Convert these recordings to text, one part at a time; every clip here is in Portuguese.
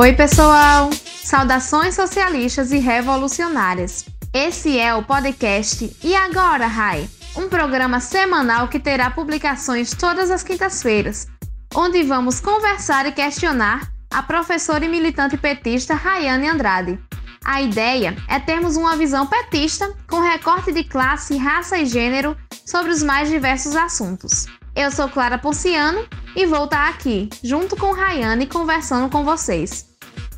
Oi, pessoal! Saudações socialistas e revolucionárias. Esse é o podcast E Agora, Rai? Um programa semanal que terá publicações todas as quintas-feiras, onde vamos conversar e questionar a professora e militante petista Rayane Andrade. A ideia é termos uma visão petista com recorte de classe, raça e gênero sobre os mais diversos assuntos. Eu sou Clara Ponciano e vou estar aqui, junto com Rayane, conversando com vocês.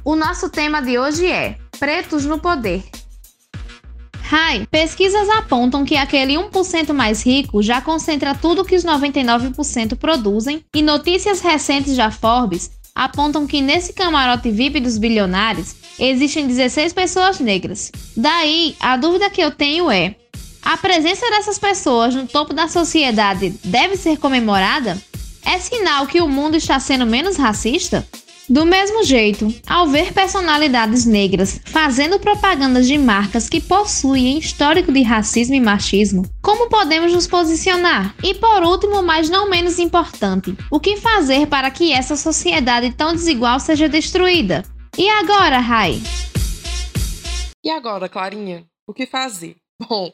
O nosso tema de hoje é Pretos no Poder. Rai, pesquisas apontam que aquele 1% mais rico já concentra tudo que os 99% produzem, e notícias recentes da Forbes apontam que nesse camarote VIP dos bilionários existem 16 pessoas negras. Daí, a dúvida que eu tenho é: a presença dessas pessoas no topo da sociedade deve ser comemorada? É sinal que o mundo está sendo menos racista? Do mesmo jeito, ao ver personalidades negras fazendo propagandas de marcas que possuem histórico de racismo e machismo, como podemos nos posicionar? E por último, mas não menos importante, o que fazer para que essa sociedade tão desigual seja destruída? E agora, Rai? E agora, Clarinha? O que fazer? Bom,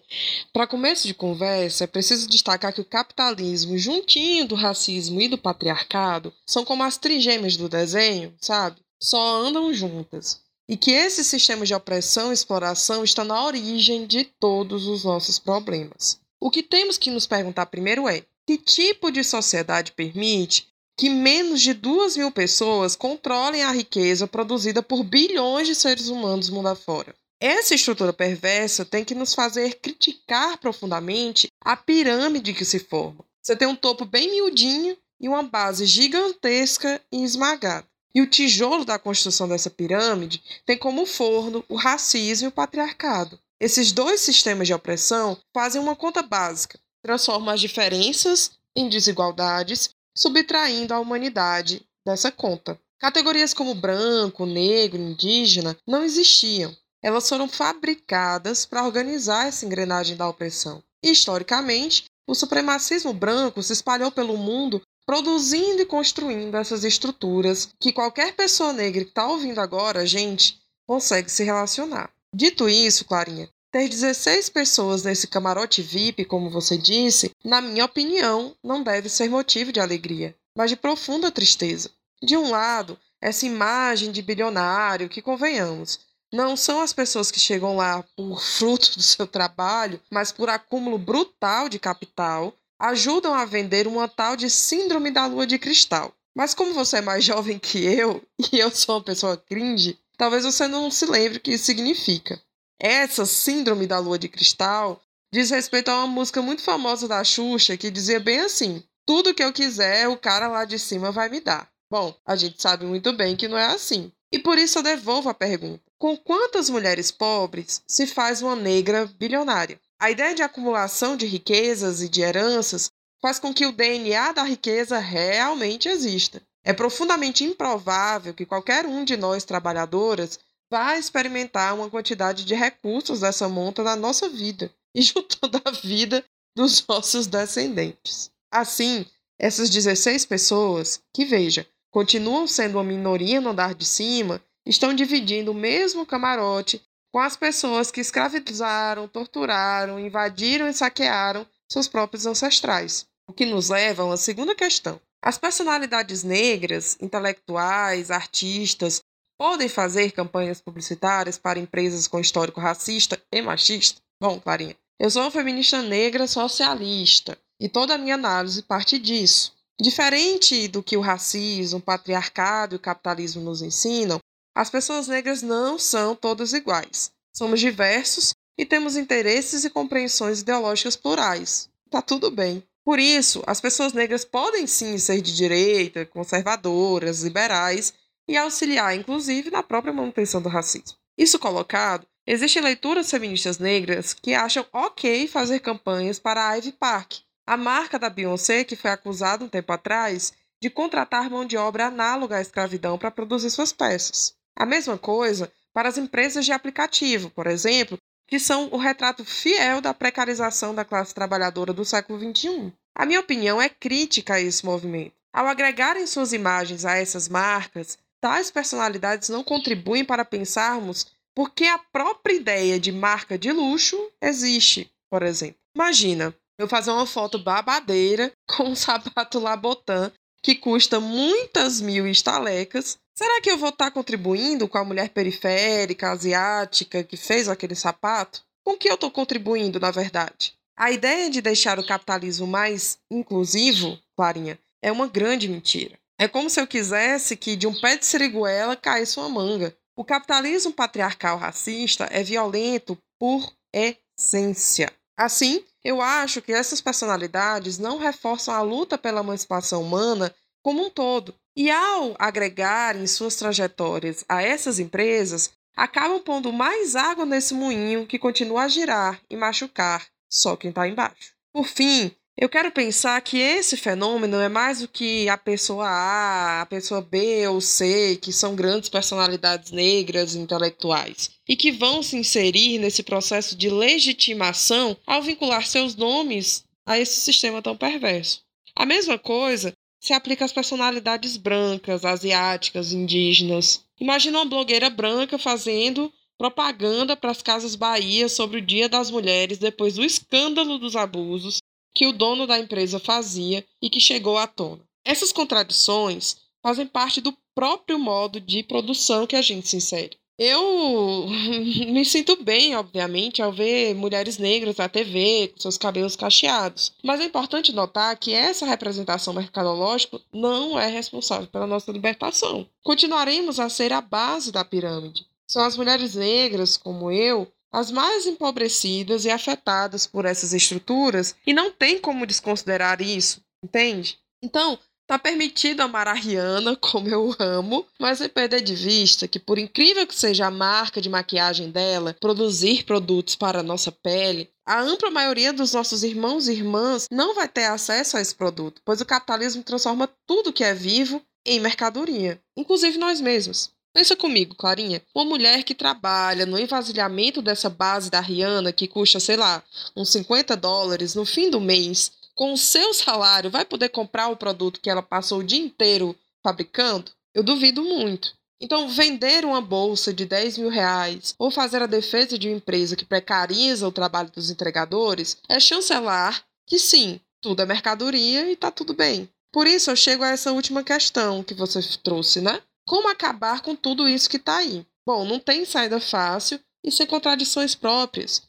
para começo de conversa, é preciso destacar que o capitalismo, juntinho do racismo e do patriarcado, são como as trigêmeas do desenho, sabe? Só andam juntas. E que esse sistema de opressão e exploração está na origem de todos os nossos problemas. O que temos que nos perguntar primeiro é: que tipo de sociedade permite que menos de duas mil pessoas controlem a riqueza produzida por bilhões de seres humanos mundo afora? Essa estrutura perversa tem que nos fazer criticar profundamente a pirâmide que se forma. Você tem um topo bem miudinho e uma base gigantesca e esmagada. E o tijolo da construção dessa pirâmide tem como forno o racismo e o patriarcado. Esses dois sistemas de opressão fazem uma conta básica, transformam as diferenças em desigualdades, subtraindo a humanidade dessa conta. Categorias como branco, negro, indígena não existiam elas foram fabricadas para organizar essa engrenagem da opressão. historicamente, o supremacismo branco se espalhou pelo mundo produzindo e construindo essas estruturas que qualquer pessoa negra que está ouvindo agora, gente, consegue se relacionar. Dito isso, Clarinha, ter 16 pessoas nesse camarote VIP, como você disse, na minha opinião, não deve ser motivo de alegria, mas de profunda tristeza. De um lado, essa imagem de bilionário que, convenhamos, não são as pessoas que chegam lá por fruto do seu trabalho, mas por acúmulo brutal de capital, ajudam a vender uma tal de síndrome da lua de cristal. Mas como você é mais jovem que eu, e eu sou uma pessoa cringe, talvez você não se lembre o que isso significa. Essa síndrome da lua de cristal diz respeito a uma música muito famosa da Xuxa que dizia bem assim: tudo que eu quiser, o cara lá de cima vai me dar. Bom, a gente sabe muito bem que não é assim. E por isso eu devolvo a pergunta: com quantas mulheres pobres se faz uma negra bilionária? A ideia de acumulação de riquezas e de heranças faz com que o DNA da riqueza realmente exista. É profundamente improvável que qualquer um de nós trabalhadoras vá experimentar uma quantidade de recursos dessa monta na nossa vida e juntando a vida dos nossos descendentes. Assim, essas 16 pessoas, que veja, continuam sendo uma minoria no andar de cima, estão dividindo o mesmo camarote com as pessoas que escravizaram, torturaram, invadiram e saquearam seus próprios ancestrais. O que nos leva a uma segunda questão. As personalidades negras, intelectuais, artistas, podem fazer campanhas publicitárias para empresas com histórico racista e machista? Bom, Clarinha, eu sou uma feminista negra socialista e toda a minha análise parte disso. Diferente do que o racismo, o patriarcado e o capitalismo nos ensinam, as pessoas negras não são todas iguais. Somos diversos e temos interesses e compreensões ideológicas plurais. Tá tudo bem. Por isso, as pessoas negras podem sim ser de direita, conservadoras, liberais e auxiliar, inclusive, na própria manutenção do racismo. Isso colocado, existem leituras feministas negras que acham ok fazer campanhas para a Ivy Park, a marca da Beyoncé, que foi acusada um tempo atrás de contratar mão de obra análoga à escravidão para produzir suas peças. A mesma coisa para as empresas de aplicativo, por exemplo, que são o retrato fiel da precarização da classe trabalhadora do século XXI. A minha opinião é crítica a esse movimento. Ao agregarem suas imagens a essas marcas, tais personalidades não contribuem para pensarmos por que a própria ideia de marca de luxo existe, por exemplo. Imagina eu fazer uma foto babadeira com um sapato Labotan que custa muitas mil estalecas. Será que eu vou estar contribuindo com a mulher periférica, asiática, que fez aquele sapato? Com que eu estou contribuindo, na verdade? A ideia de deixar o capitalismo mais inclusivo, Clarinha, é uma grande mentira. É como se eu quisesse que de um pé de seriguela caísse uma manga. O capitalismo patriarcal racista é violento por essência. Assim, eu acho que essas personalidades não reforçam a luta pela emancipação humana como um todo. E ao agregarem suas trajetórias a essas empresas, acabam pondo mais água nesse moinho que continua a girar e machucar só quem está embaixo. Por fim, eu quero pensar que esse fenômeno é mais do que a pessoa A, a pessoa B ou C, que são grandes personalidades negras intelectuais, e que vão se inserir nesse processo de legitimação ao vincular seus nomes a esse sistema tão perverso. A mesma coisa se aplica às personalidades brancas, asiáticas, indígenas. Imagina uma blogueira branca fazendo propaganda para as Casas Bahia sobre o Dia das Mulheres depois do escândalo dos abusos que o dono da empresa fazia e que chegou à tona. Essas contradições fazem parte do próprio modo de produção que a gente se insere. Eu me sinto bem, obviamente, ao ver mulheres negras na TV com seus cabelos cacheados. Mas é importante notar que essa representação mercadológica não é responsável pela nossa libertação. Continuaremos a ser a base da pirâmide. São as mulheres negras, como eu, as mais empobrecidas e afetadas por essas estruturas, e não tem como desconsiderar isso, entende? Então, tá permitido amar a Rihanna, como eu amo, mas sem perder de vista que, por incrível que seja a marca de maquiagem dela, produzir produtos para a nossa pele, a ampla maioria dos nossos irmãos e irmãs não vai ter acesso a esse produto, pois o capitalismo transforma tudo que é vivo em mercadoria, inclusive nós mesmos. Pensa comigo, Clarinha. Uma mulher que trabalha no envasilhamento dessa base da Rihanna, que custa, sei lá, uns 50 dólares no fim do mês, com o seu salário, vai poder comprar o produto que ela passou o dia inteiro fabricando? Eu duvido muito. Então, vender uma bolsa de 10 mil reais ou fazer a defesa de uma empresa que precariza o trabalho dos entregadores é chancelar que sim, tudo é mercadoria e tá tudo bem. Por isso eu chego a essa última questão que você trouxe, né? Como acabar com tudo isso que está aí? Bom, não tem saída fácil e sem contradições próprias,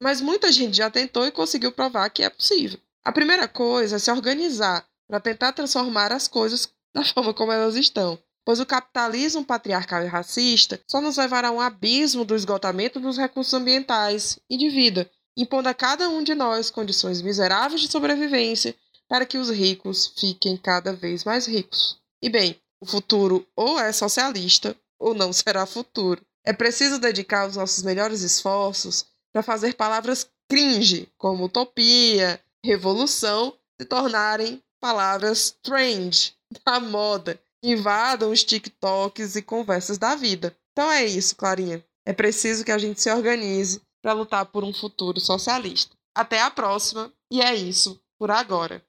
mas muita gente já tentou e conseguiu provar que é possível. A primeira coisa é se organizar para tentar transformar as coisas da forma como elas estão, pois o capitalismo patriarcal e racista só nos levará a um abismo do esgotamento dos recursos ambientais e de vida, impondo a cada um de nós condições miseráveis de sobrevivência para que os ricos fiquem cada vez mais ricos. E bem, o futuro ou é socialista ou não será futuro. É preciso dedicar os nossos melhores esforços para fazer palavras cringe, como utopia, revolução, se tornarem palavras trend, da moda, que invadam os TikToks e conversas da vida. Então é isso, Clarinha. É preciso que a gente se organize para lutar por um futuro socialista. Até a próxima, e é isso por agora.